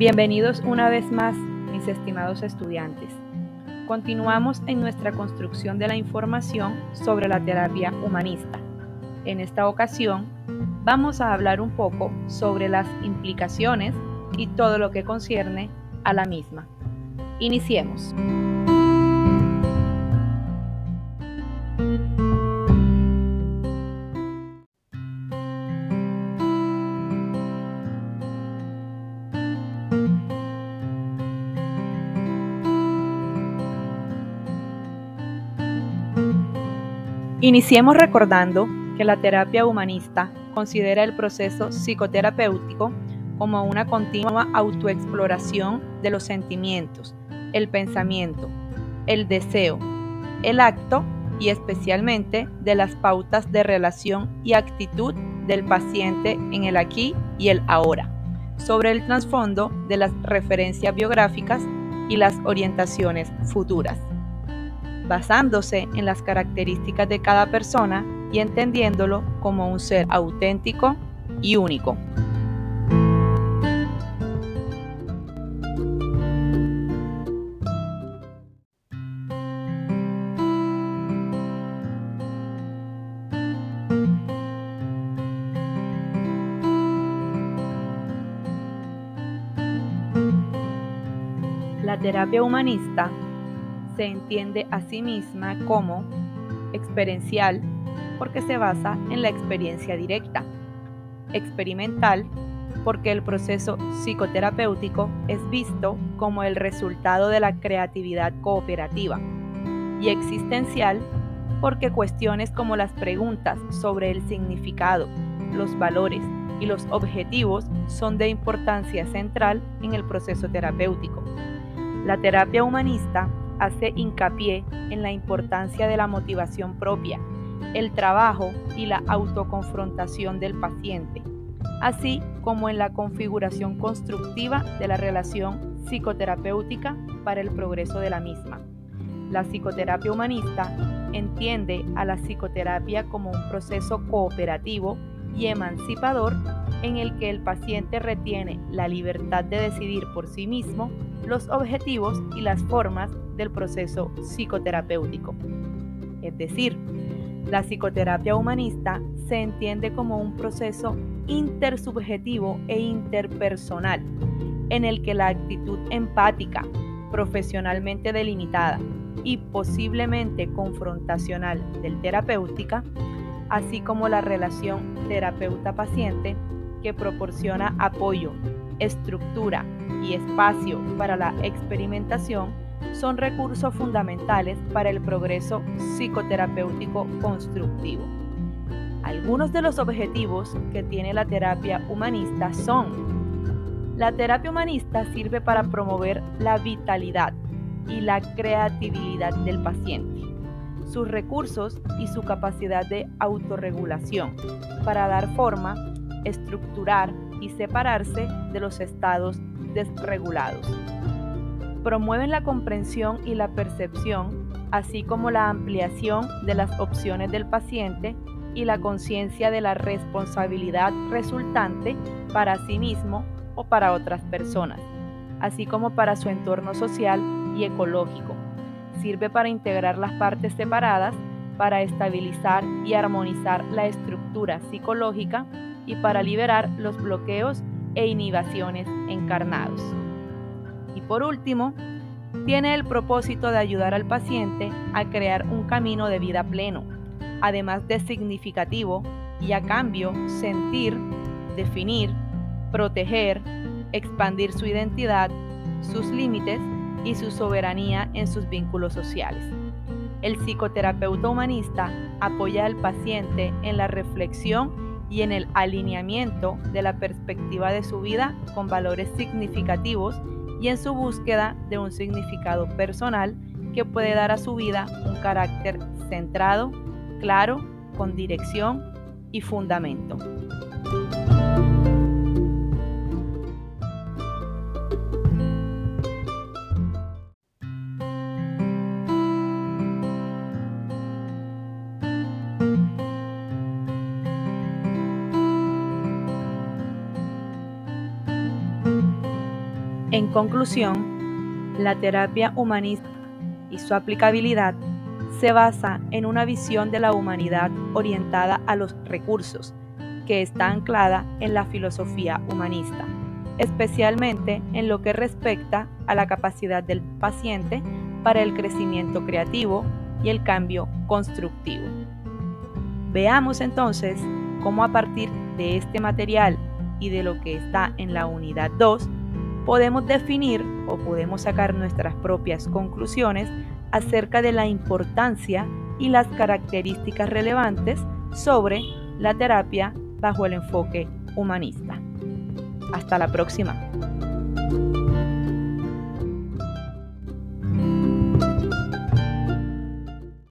Bienvenidos una vez más, mis estimados estudiantes. Continuamos en nuestra construcción de la información sobre la terapia humanista. En esta ocasión, vamos a hablar un poco sobre las implicaciones y todo lo que concierne a la misma. Iniciemos. Iniciemos recordando que la terapia humanista considera el proceso psicoterapéutico como una continua autoexploración de los sentimientos, el pensamiento, el deseo, el acto y especialmente de las pautas de relación y actitud del paciente en el aquí y el ahora, sobre el trasfondo de las referencias biográficas y las orientaciones futuras basándose en las características de cada persona y entendiéndolo como un ser auténtico y único. La terapia humanista se entiende a sí misma como experiencial porque se basa en la experiencia directa, experimental porque el proceso psicoterapéutico es visto como el resultado de la creatividad cooperativa y existencial porque cuestiones como las preguntas sobre el significado, los valores y los objetivos son de importancia central en el proceso terapéutico. La terapia humanista hace hincapié en la importancia de la motivación propia, el trabajo y la autoconfrontación del paciente, así como en la configuración constructiva de la relación psicoterapéutica para el progreso de la misma. La psicoterapia humanista entiende a la psicoterapia como un proceso cooperativo y emancipador en el que el paciente retiene la libertad de decidir por sí mismo los objetivos y las formas del proceso psicoterapéutico. Es decir, la psicoterapia humanista se entiende como un proceso intersubjetivo e interpersonal en el que la actitud empática, profesionalmente delimitada y posiblemente confrontacional del terapéutica así como la relación terapeuta-paciente que proporciona apoyo, estructura y espacio para la experimentación, son recursos fundamentales para el progreso psicoterapéutico constructivo. Algunos de los objetivos que tiene la terapia humanista son, la terapia humanista sirve para promover la vitalidad y la creatividad del paciente sus recursos y su capacidad de autorregulación para dar forma, estructurar y separarse de los estados desregulados. Promueven la comprensión y la percepción, así como la ampliación de las opciones del paciente y la conciencia de la responsabilidad resultante para sí mismo o para otras personas, así como para su entorno social y ecológico sirve para integrar las partes separadas, para estabilizar y armonizar la estructura psicológica y para liberar los bloqueos e inhibiciones encarnados. Y por último, tiene el propósito de ayudar al paciente a crear un camino de vida pleno, además de significativo y a cambio sentir, definir, proteger, expandir su identidad, sus límites y su soberanía en sus vínculos sociales. El psicoterapeuta humanista apoya al paciente en la reflexión y en el alineamiento de la perspectiva de su vida con valores significativos y en su búsqueda de un significado personal que puede dar a su vida un carácter centrado, claro, con dirección y fundamento. En conclusión, la terapia humanista y su aplicabilidad se basa en una visión de la humanidad orientada a los recursos, que está anclada en la filosofía humanista, especialmente en lo que respecta a la capacidad del paciente para el crecimiento creativo y el cambio constructivo. Veamos entonces cómo a partir de este material y de lo que está en la unidad 2, podemos definir o podemos sacar nuestras propias conclusiones acerca de la importancia y las características relevantes sobre la terapia bajo el enfoque humanista. Hasta la próxima.